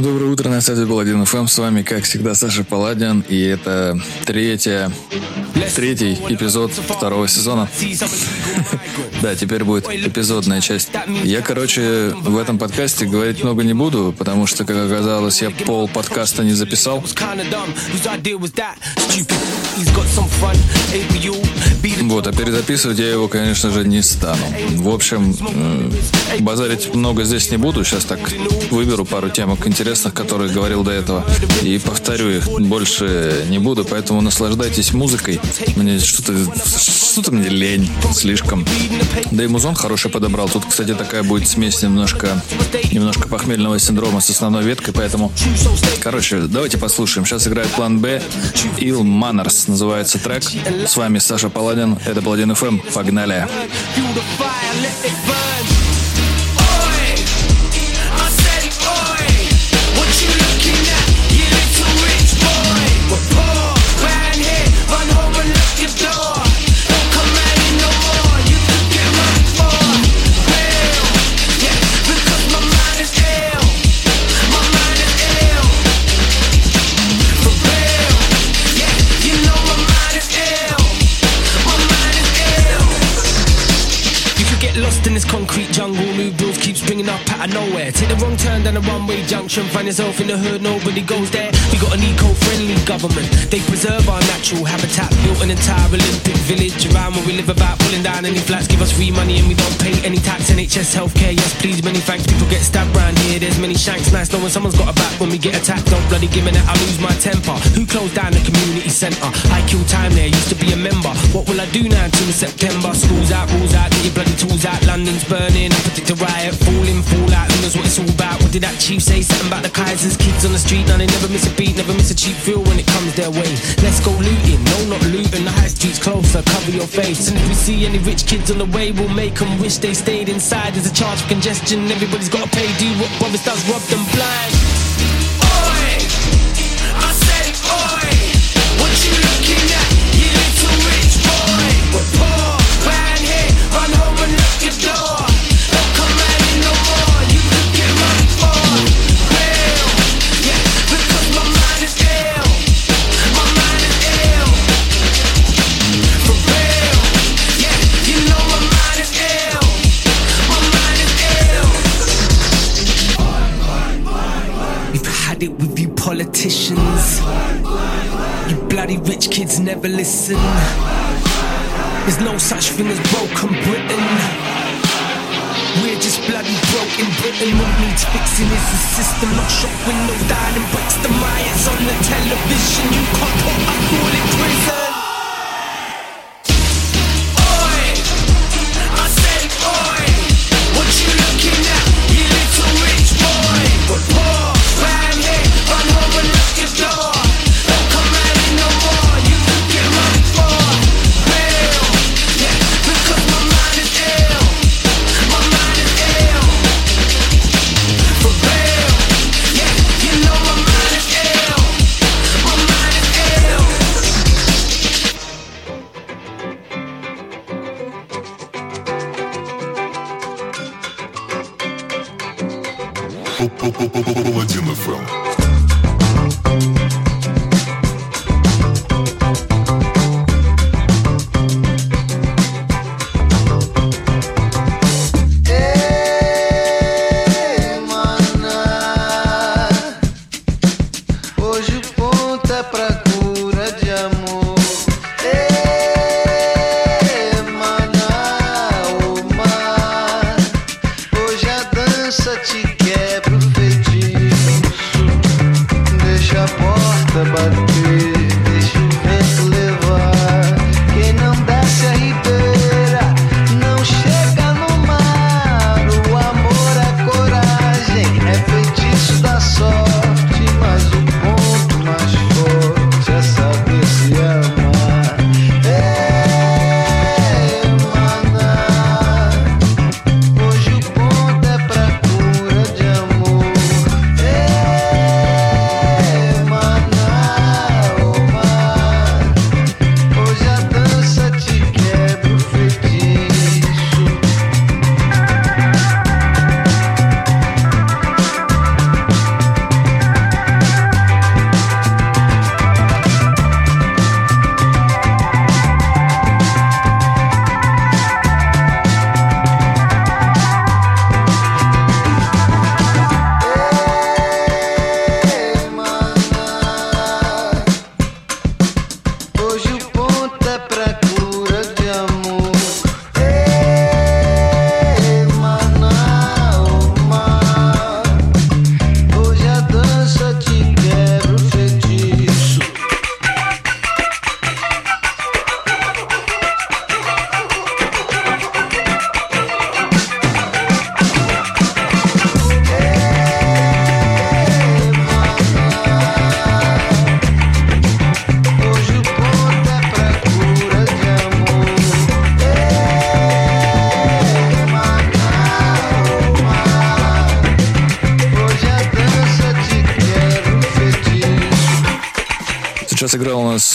Всем доброе утро, на связи Паладин ФМ, с вами, как всегда, Саша Паладин, и это третья, третий эпизод второго сезона. Да, теперь будет эпизодная часть. Я, короче, в этом подкасте говорить много не буду, потому что, как оказалось, я пол подкаста не записал. Вот, а перезаписывать я его, конечно же, не стану. В общем, э, базарить много здесь не буду. Сейчас так выберу пару темок интересных, которые говорил до этого, и повторю их. Больше не буду, поэтому наслаждайтесь музыкой. Мне что-то что-то мне лень слишком. Да и музон хороший подобрал. Тут, кстати, такая будет смесь немножко, немножко похмельного синдрома с основной веткой, поэтому... Короче, давайте послушаем. Сейчас играет план Б. Ill Manners называется трек. С вами Саша Паладин. Это Паладин ФМ. Погнали. Погнали. Down a one-way junction, find yourself in the hood, nobody goes there. We got an eco-friendly government. They preserve our natural habitat, built an entire Olympic village around where we live about pulling down any flats, give us free money and we don't pay any tax. NHS healthcare, yes please, many thanks. People get stabbed round here, there's many shanks. Nice knowing someone's got a back when we get attacked. Don't bloody give me that, I lose my temper. Who closed down the community centre? I kill time there, used to be a member. What will I do now until September? Schools out, rules out, get your bloody tools out. London's burning, I predict a riot, falling, fall out. Who knows what it's all about? That chief say? Something about the Kaisers, kids on the street. Now they never miss a beat, never miss a cheap feel when it comes their way. Let's go looting, no, not looting. The high street's closer, cover your face. And if we see any rich kids on the way, we'll make them wish they stayed inside. There's a charge for congestion, everybody's gotta pay. Do what brothers does, rob them blind. Oi, I oi, what you looking at, you little rich boy? Poor, here, run home and lock your door. Rich kids never listen. There's no such thing as broken Britain. We're just bloody broken Britain. What needs fixing is the system. Not shop windows and breaks the riots on the television. You can't put a call in prison. Паладин ФМ.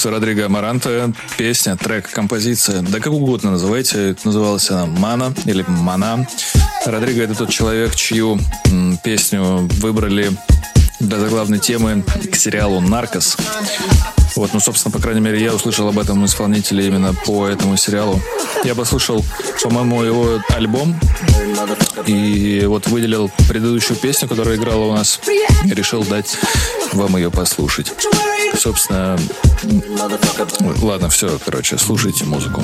Алекса Родриго Амаранта. Песня, трек, композиция. Да как угодно называйте. Называлась она «Мана» или «Мана». Родриго — это тот человек, чью песню выбрали для заглавной темы к сериалу «Наркос». Вот, ну, собственно, по крайней мере, я услышал об этом исполнителе именно по этому сериалу. Я послушал, по-моему, его альбом и вот выделил предыдущую песню, которая играла у нас, и решил дать вам ее послушать. Собственно, ладно, все, короче, слушайте музыку.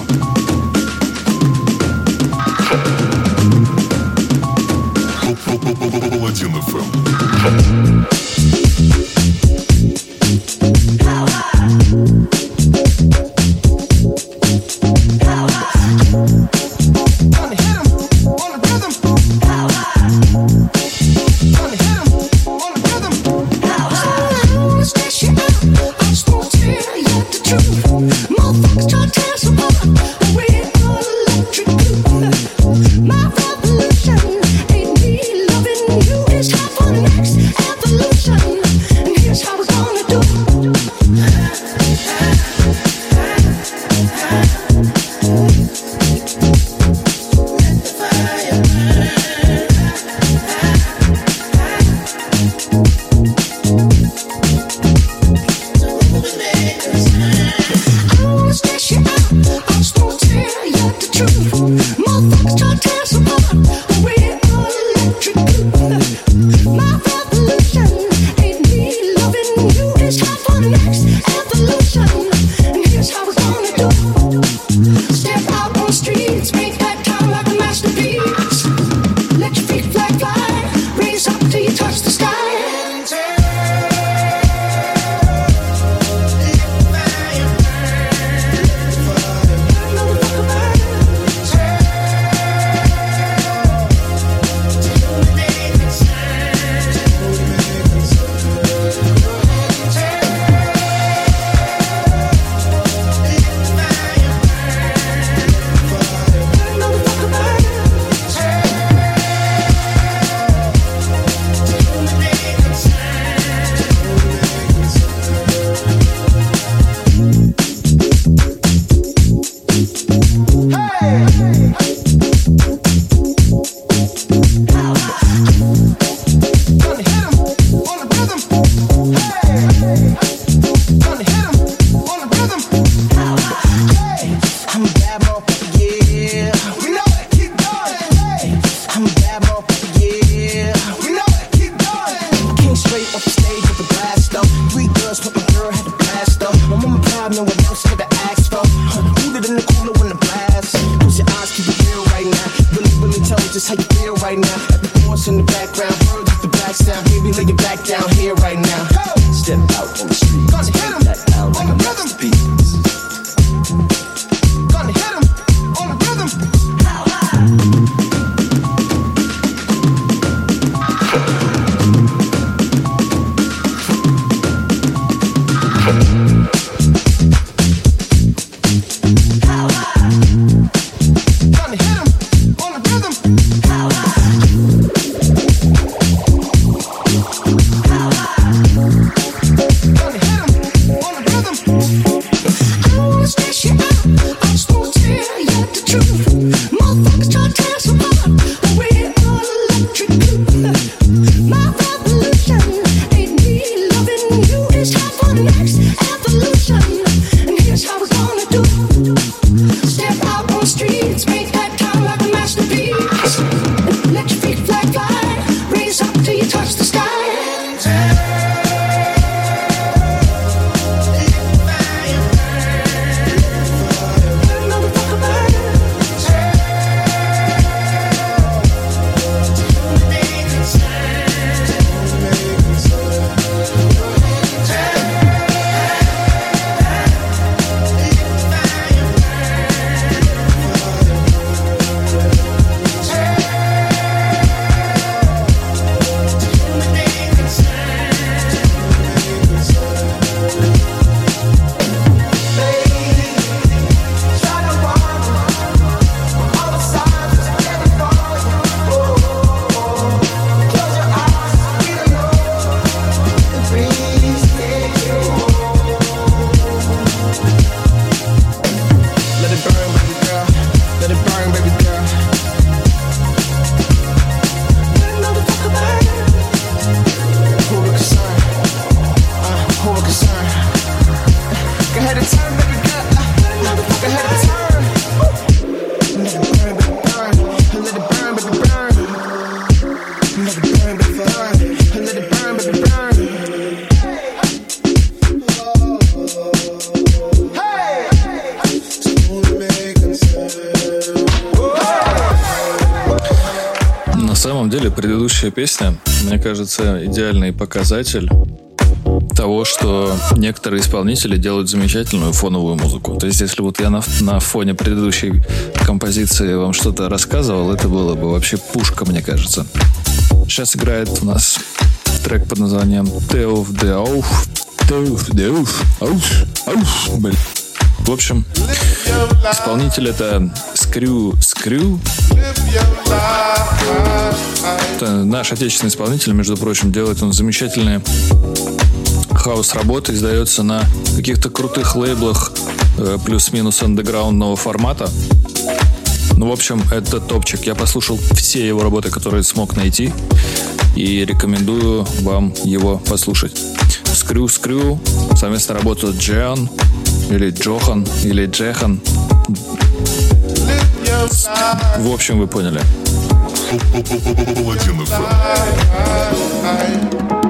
Паладин ФМ. Кажется, идеальный показатель того, что некоторые исполнители делают замечательную фоновую музыку. То есть, если вот я на, на фоне предыдущей композиции вам что-то рассказывал, это было бы вообще пушка, мне кажется. Сейчас играет у нас трек под названием Теуф де Ауф. Теуф де Ауф. Ауф. Ауф. Блин. В общем, исполнитель это Скрю Скрю. Это наш отечественный исполнитель, между прочим, делает он замечательные хаос работы, издается на каких-то крутых лейблах э, плюс-минус андеграундного формата. Ну, в общем, это топчик. Я послушал все его работы, которые смог найти, и рекомендую вам его послушать. Скрю Скрю совместно работают Джон, или Джохан, или Джехан. В общем, вы поняли. Паладин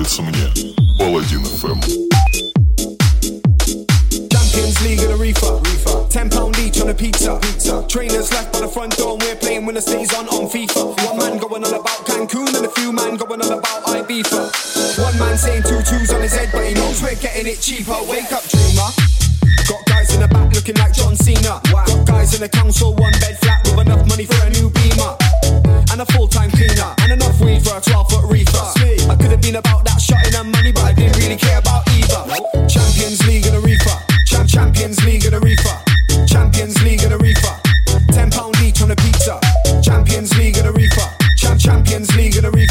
нравится мне. Паладин FM. Champions League and a reefer. reefer. Ten pound each on a pizza. pizza. Trainers left by the front door and we're playing when the city's on on FIFA. One man going on about Cancun and a few man going on about Ibiza. One man saying two twos on his head, but he knows we're getting it cheaper. Wake up, dreamer. Got guys in the back looking like John Cena. Got guys in the council, one bed flat with enough money for a new beamer. And a full time cleaner. Weed for a 12 foot reefer. I could have been about that shotting and money, but I didn't really care about either. Champions League and a reefer. Champ Champions League and a reefer. Champions League and a reefer. Ten pound each on a pizza. Champions League and a reefer. Champ Champions League and a reefer.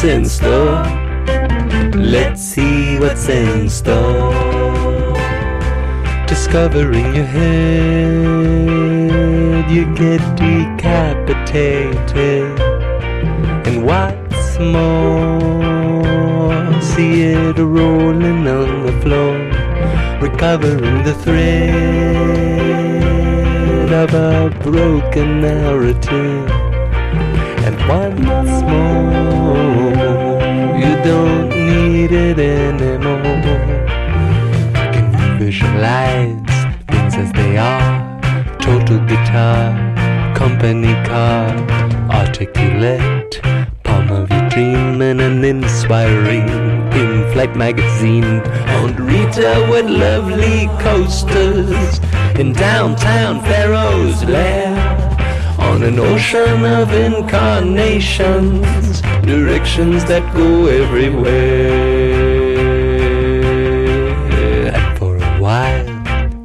What's in store. Let's see what's in store. Discovering your head, you get decapitated. And what's more, see it rolling on the floor, recovering the thread of a broken narrative. And once more, you don't need it anymore. I Can visualize things as they are? Total guitar, company car, articulate, palm of your dream, and an inspiring in-flight magazine. On Rita with lovely coasters in downtown Pharaoh's lair. On an ocean of incarnations, directions that go everywhere. And for a while,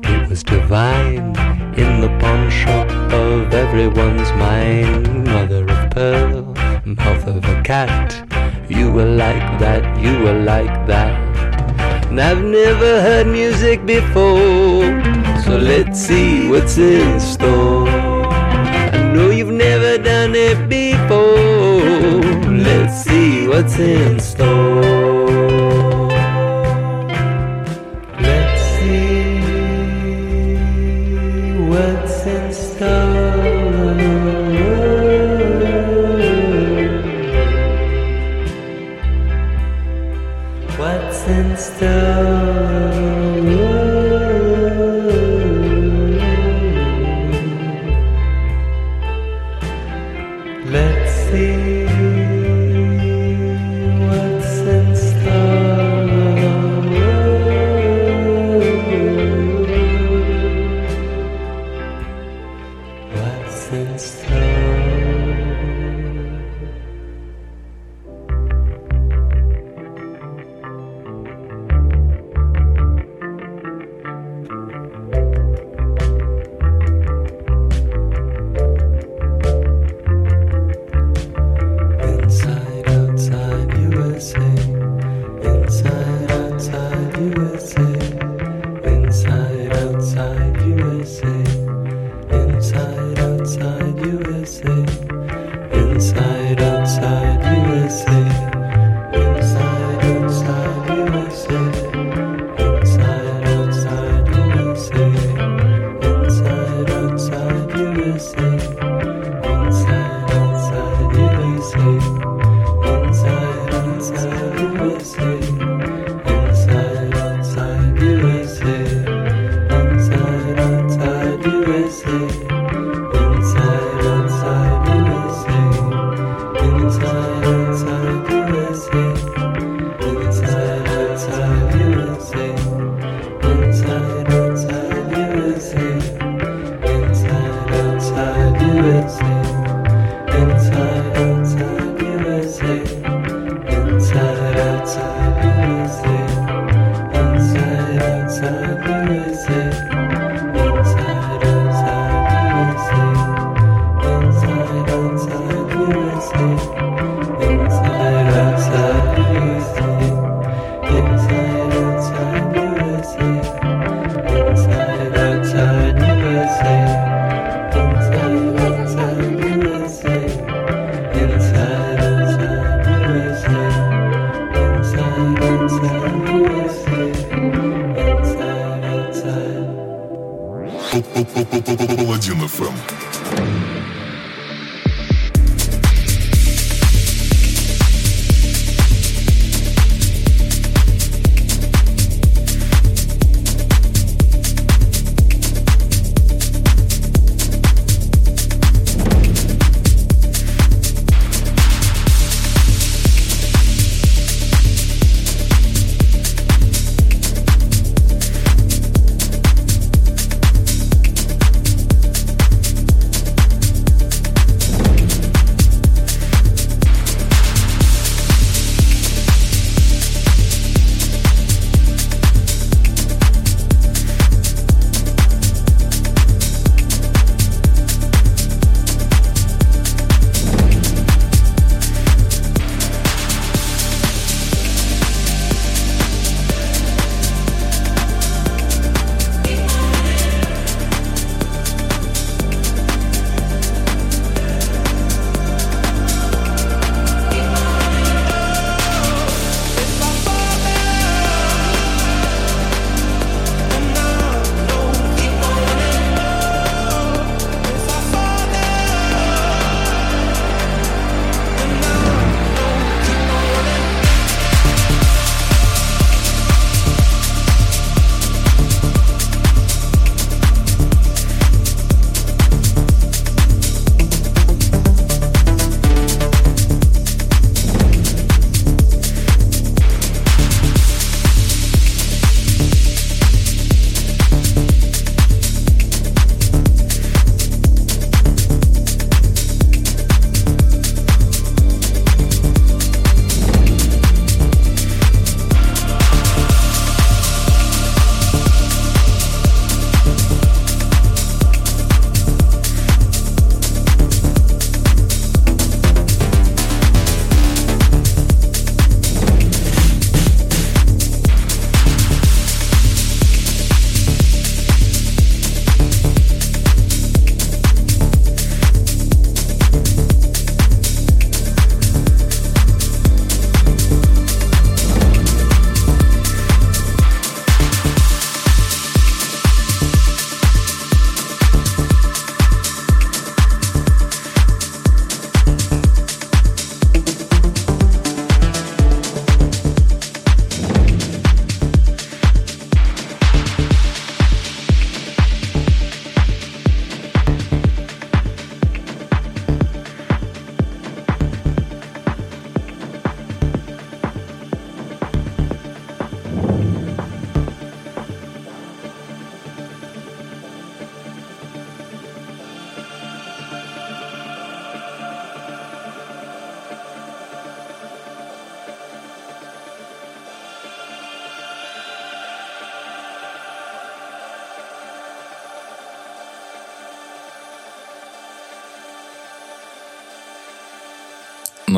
it was divine in the pawn shop of everyone's mind. Mother of pearl, mouth of a cat. You were like that, you were like that. And I've never heard music before, so let's see what's in store. Done it before. Let's see what's in store.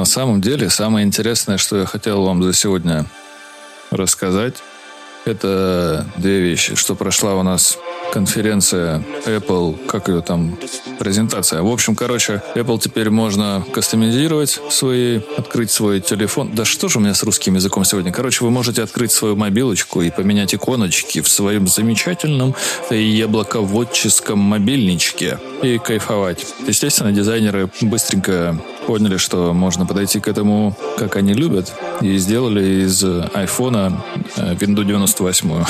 Самом деле самое интересное, что я хотел вам за сегодня рассказать, это две вещи, что прошла у нас конференция Apple, как ее там, презентация. В общем, короче, Apple теперь можно кастомизировать свои, открыть свой телефон. Да что же у меня с русским языком сегодня? Короче, вы можете открыть свою мобилочку и поменять иконочки в своем замечательном яблоководческом мобильничке и кайфовать. Естественно, дизайнеры быстренько поняли, что можно подойти к этому, как они любят, и сделали из айфона э, Windows 98.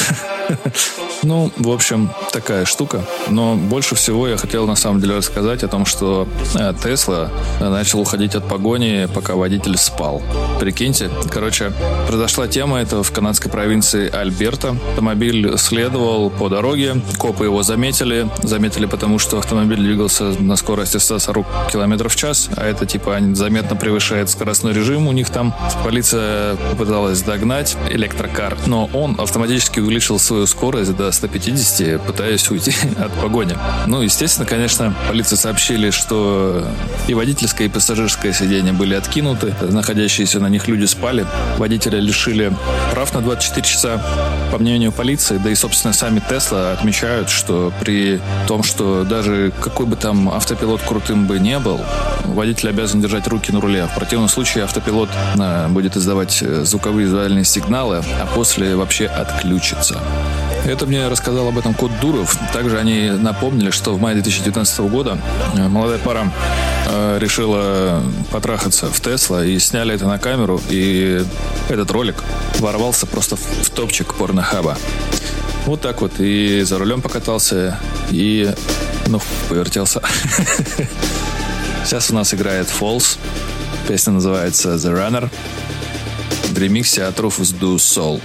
Ну, в общем, такая штука. Но больше всего я хотел на самом деле рассказать о том, что э, Тесла начал уходить от погони, пока водитель спал. Прикиньте. Короче, произошла тема, это в канадской провинции Альберта. Автомобиль следовал по дороге, копы его заметили. Заметили потому, что автомобиль двигался на скорости 140 км в час, а это типа заметно превышает скоростной режим у них там. Полиция попыталась догнать электрокар, но он автоматически увеличил свою скорость до 150, пытаясь уйти от погони. Ну, естественно, конечно, полиции сообщили, что и водительское, и пассажирское сиденье были откинуты, находящиеся на них люди спали. Водителя лишили прав на 24 часа. По мнению полиции, да и, собственно, сами Тесла отмечают, что при том, что даже какой бы там автопилот крутым бы не был, водитель обязан держать руки на руле. В противном случае автопилот э, будет издавать э, звуковые визуальные сигналы, а после вообще отключится. Это мне рассказал об этом Кот Дуров. Также они напомнили, что в мае 2019 года э, молодая пара решила потрахаться в Тесла и сняли это на камеру. И этот ролик ворвался просто в топчик порнохаба. Вот так вот. И за рулем покатался, и, ну, повертелся. Сейчас у нас играет Falls. Песня называется The Runner. В ремиксе от Rufus Do Soul.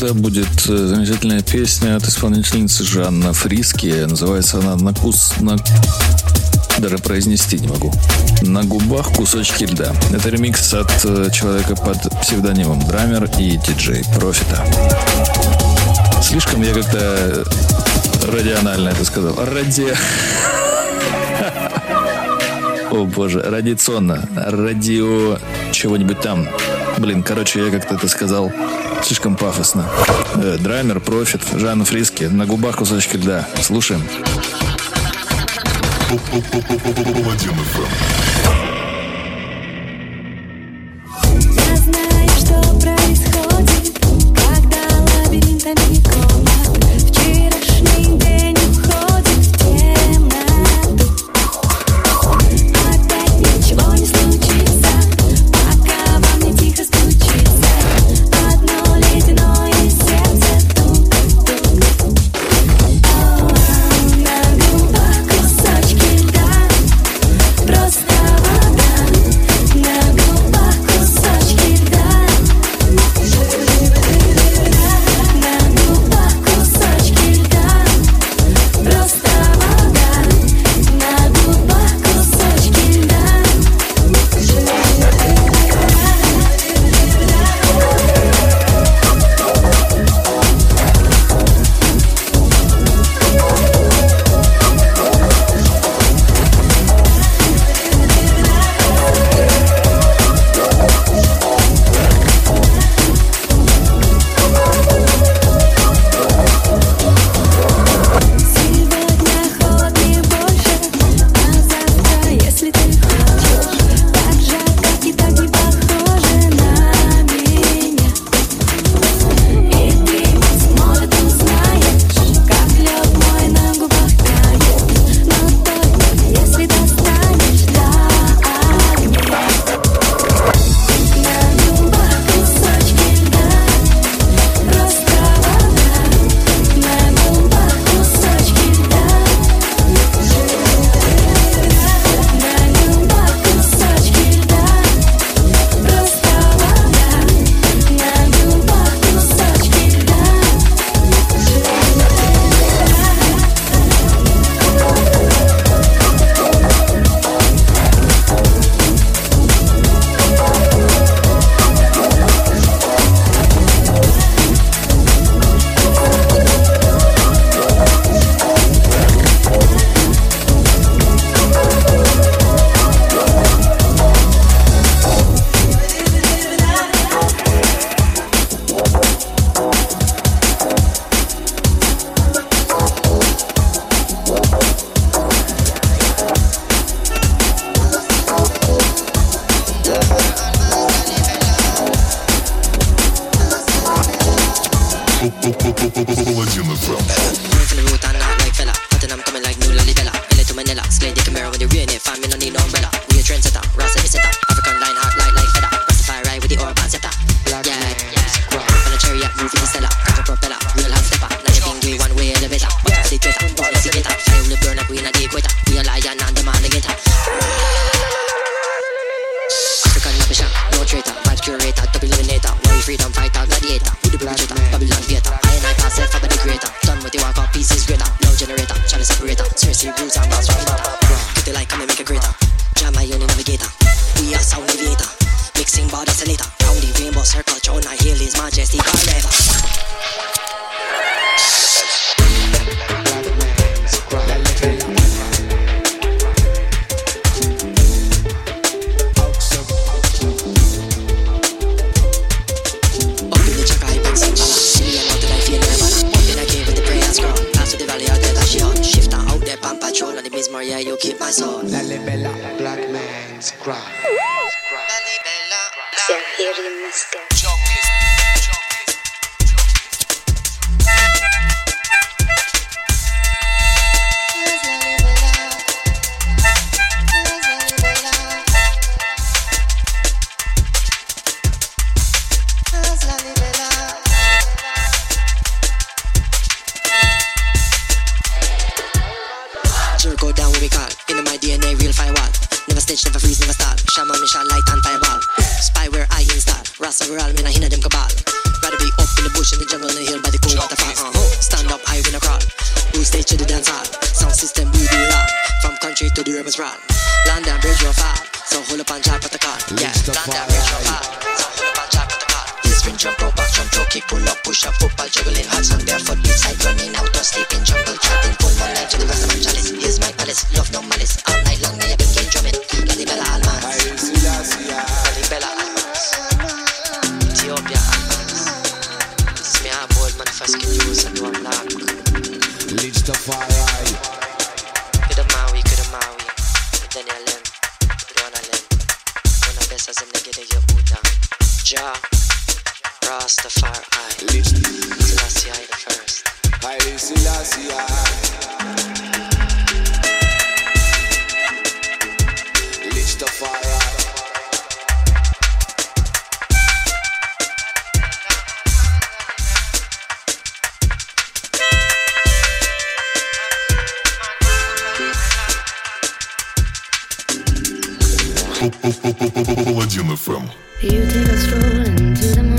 тогда будет э, замечательная песня от исполнительницы Жанна Фриски. Называется она «На кус...» на... Даже произнести не могу. «На губах кусочки льда». Это ремикс от э, человека под псевдонимом Драмер и диджей Профита. Слишком я как-то радионально это сказал. Ради... О боже, радиационно. Радио чего-нибудь там. Блин, короче, я как-то это сказал Слишком пафосно. Э, Драймер, Профит, Жанна Фриски. На губах кусочки льда. Слушаем. Jerk down what we call. In my DNA, real firewall Never snitch, never freeze, never stall. Shaman, mission, light and fireball Spyware, I install. Rasta, we're all, me nah hinna them cabal. Rather be up in the bush, in the jungle, in the hill By the cool waterfall, uh-huh. Stand up, I win a crawl. Who stage to the dance hall. Sound system, we do all. From country to the river's sprawl. Land and bridge, will fall. So hold up and chop at the car. Yeah, land and bridge, will fall. So hold up and spin, jump, roll back, front row, kick, pull up, push up, football, juggling, hearts on barefoot, beats like running out of sleep in jungle, chatting, pull one night to the rest of my chalice. Here's my palace, love no malice, all night long, may I been game drumming, la di bella alma, la di bella alma, Ethiopia alma, mi ha vuol manifest che tu sei tuo amlac. Listafarai. Kudamawi, Kudamawi, Danielem, Ronalem, una besa zemne gede je uta, ja. Rastafari, Lich, Selassie I the first. Haile Selassie. Lich the fire. Паладин FM. You take a stroll into the morning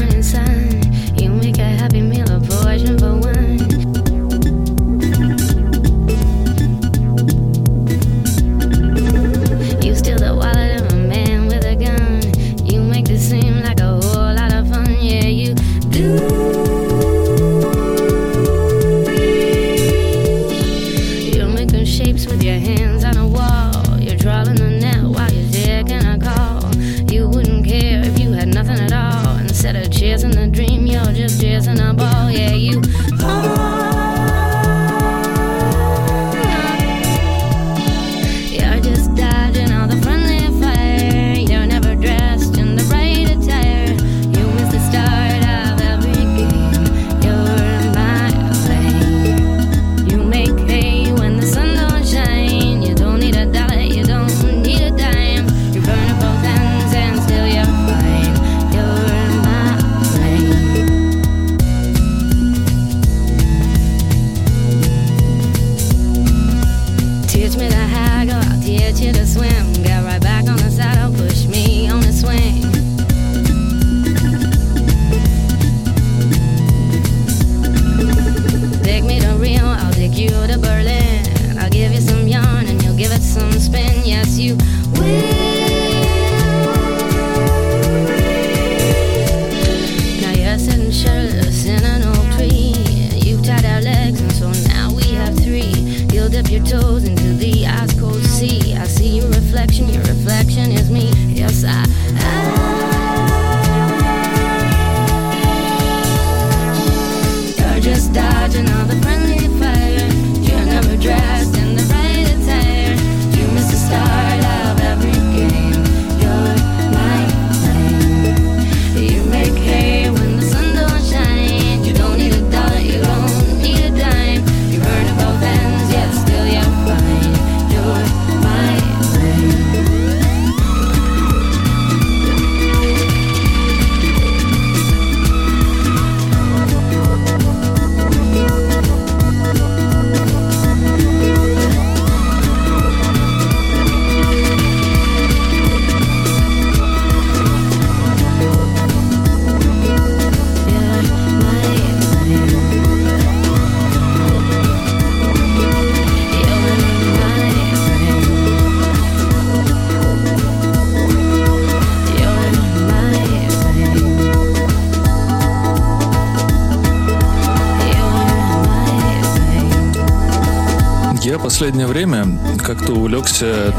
Время как-то увлекся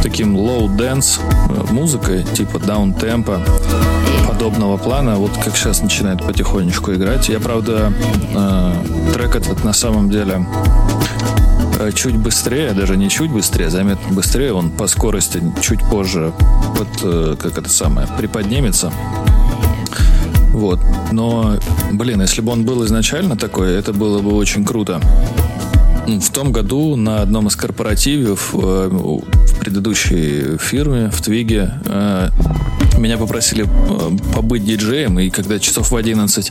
таким low dance э, музыкой, типа down темпа подобного плана, вот как сейчас начинает потихонечку играть. Я, правда, э, трек этот на самом деле э, чуть быстрее, даже не чуть быстрее, заметно быстрее, он по скорости чуть позже, э, как это самое, приподнимется. Вот. Но, блин, если бы он был изначально такой, это было бы очень круто. В том году на одном из корпоративов э, в предыдущей фирме, в Твиге, э, меня попросили э, побыть диджеем, и когда часов в 11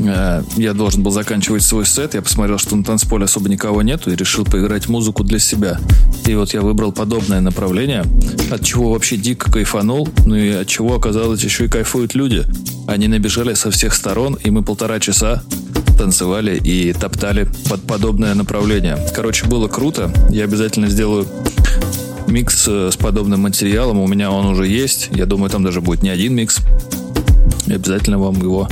э, я должен был заканчивать свой сет, я посмотрел, что на танцполе особо никого нету, и решил поиграть музыку для себя. И вот я выбрал подобное направление, от чего вообще дико кайфанул, ну и от чего оказалось еще и кайфуют люди. Они набежали со всех сторон, и мы полтора часа танцевали и топтали под подобное направление. Короче, было круто. Я обязательно сделаю микс э, с подобным материалом. У меня он уже есть. Я думаю, там даже будет не один микс. И обязательно вам его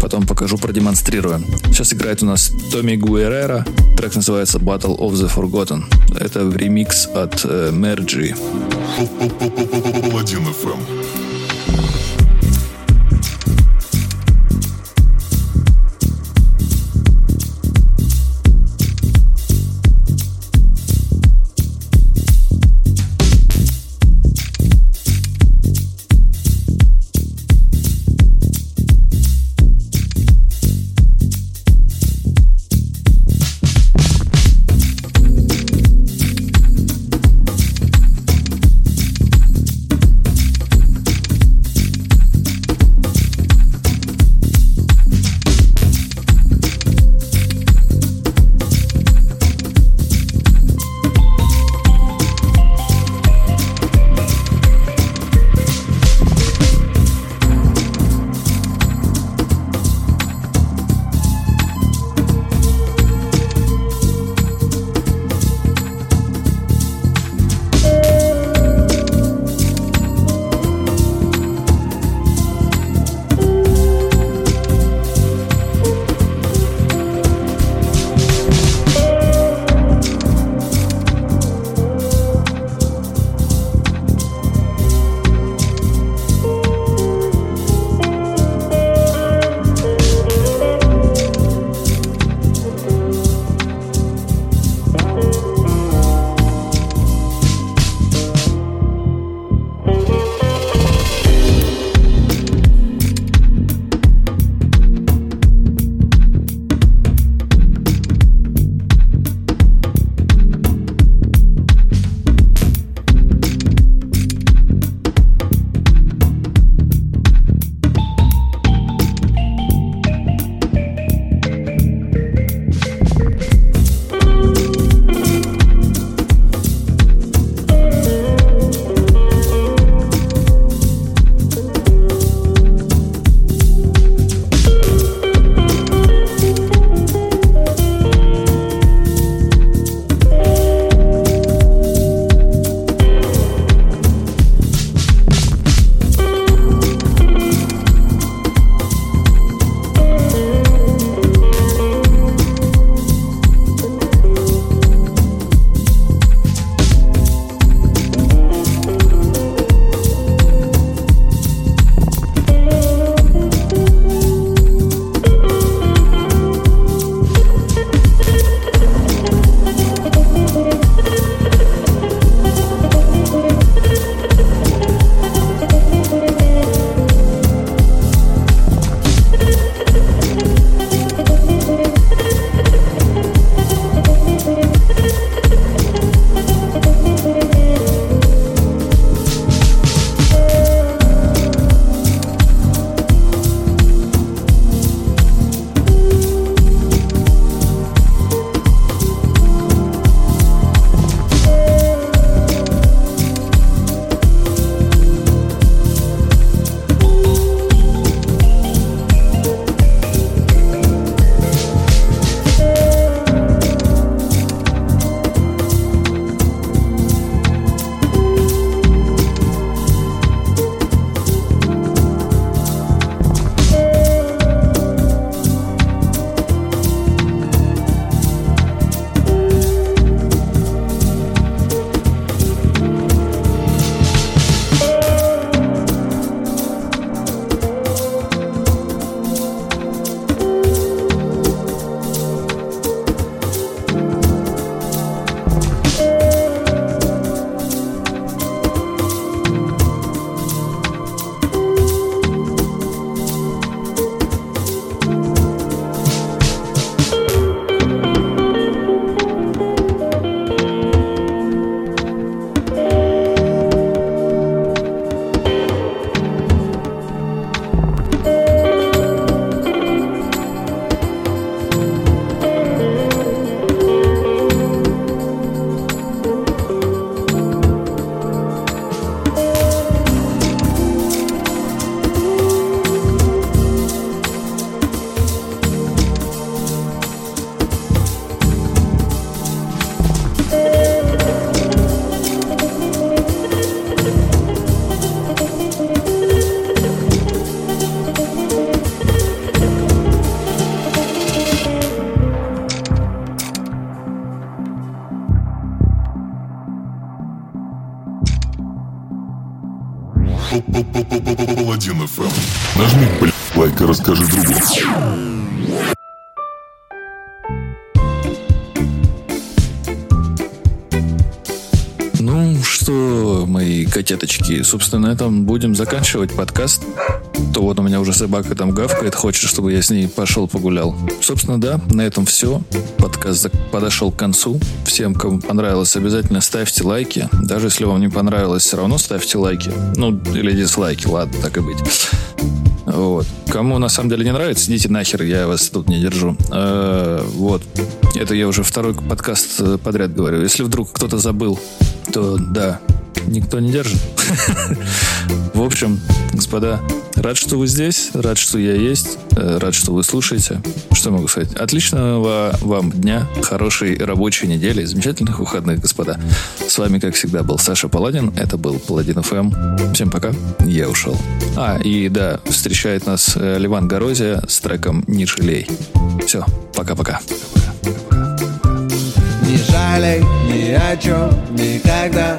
потом покажу, продемонстрирую. Сейчас играет у нас Томми Гуэрера. Трек называется Battle of the Forgotten. Это ремикс от э, ФМ. Котяточки, собственно, на этом будем заканчивать подкаст. То вот у меня уже собака там гавкает, хочет, чтобы я с ней пошел погулял. Собственно, да, на этом все. Подкаст подошел к концу. Всем, кому понравилось, обязательно ставьте лайки. Даже если вам не понравилось, все равно ставьте лайки. Ну, или дизлайки, ладно, так и быть. Вот. Кому на самом деле не нравится, идите нахер, я вас тут не держу. Э, вот. Это я уже второй подкаст э, подряд говорю. Если вдруг кто-то забыл, то да, никто не держит. В общем, господа, рад, что вы здесь, рад, что я есть, э, рад, что вы слушаете. Что могу сказать? Отличного вам дня, хорошей рабочей недели, замечательных выходных, господа. С вами, как всегда, был Саша Паладин. Это был Паладин ФМ. Всем пока. Я ушел. А, и да, встречает нас э, Ливан Горозия с треком «Не жалей». Все, пока-пока. Не жалей ни о чем никогда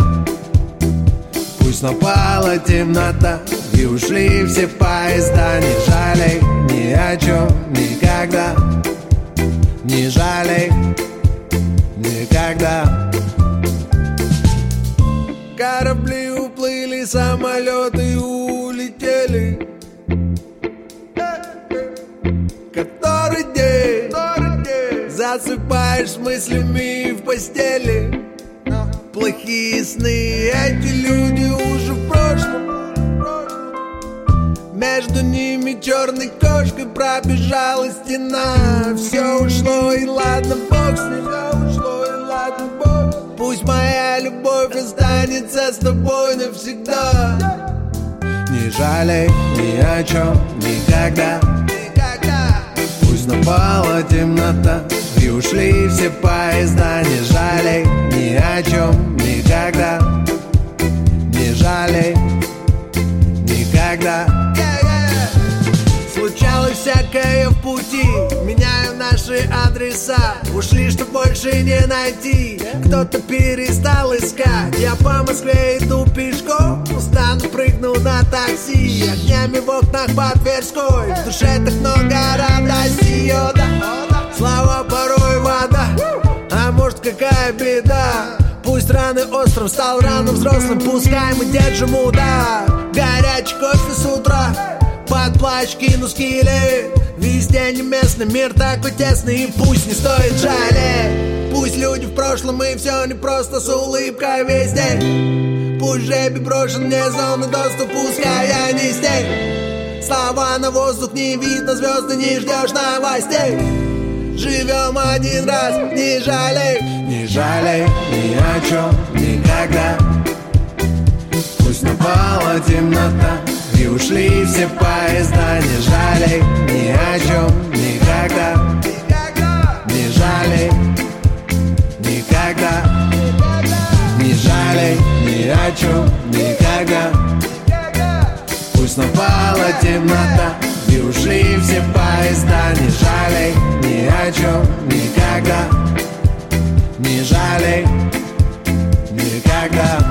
Пусть напала темнота И ушли все поезда. Не жалей ни о чем никогда. Не жалей никогда. Корабли уплыли, самолеты улетели. Который день, засыпаешь с мыслями в постели Плохие сны, эти люди уже в прошлом. Между ними черной кошкой пробежала стена. Все ушло и ладно, бог с ним. Ушло и ладно, бог. Пусть моя любовь останется с тобой навсегда. Не жалей ни о чем никогда. Пусть напала темнота ушли все поезда Не жалей ни о чем никогда Не жалей никогда. Случалось всякое в пути Меняю наши адреса. Ушли, что больше не найти. Кто-то перестал искать. Я по Москве иду пешком Устану, прыгну на такси. Огнями в окнах по Тверской В душе так много радости, о да Слава порой вода. А может какая беда? Пусть раны остров стал рано взрослым. Пускай мы держим удар. Горячий кофе с утра. Под плащ кину скилли Везде не местный мир такой тесный. И пусть не стоит жалеть. Пусть люди в прошлом и все не просто с улыбкой весь день. Пусть жеби брошен мне зоны доступ, пускай я не здесь Слова на воздух не видно, звезды не ждешь новостей Живем один раз, не жалей. Не жалей ни о чем никогда. Пусть напала темнота И ушли все поезда. Не жалей ни о чем никогда. Не жалей никогда. Не жалей ни о чем никогда. Пусть напала темнота И ушли все поезда Не жалей ни о чем никогда. Не жалей никогда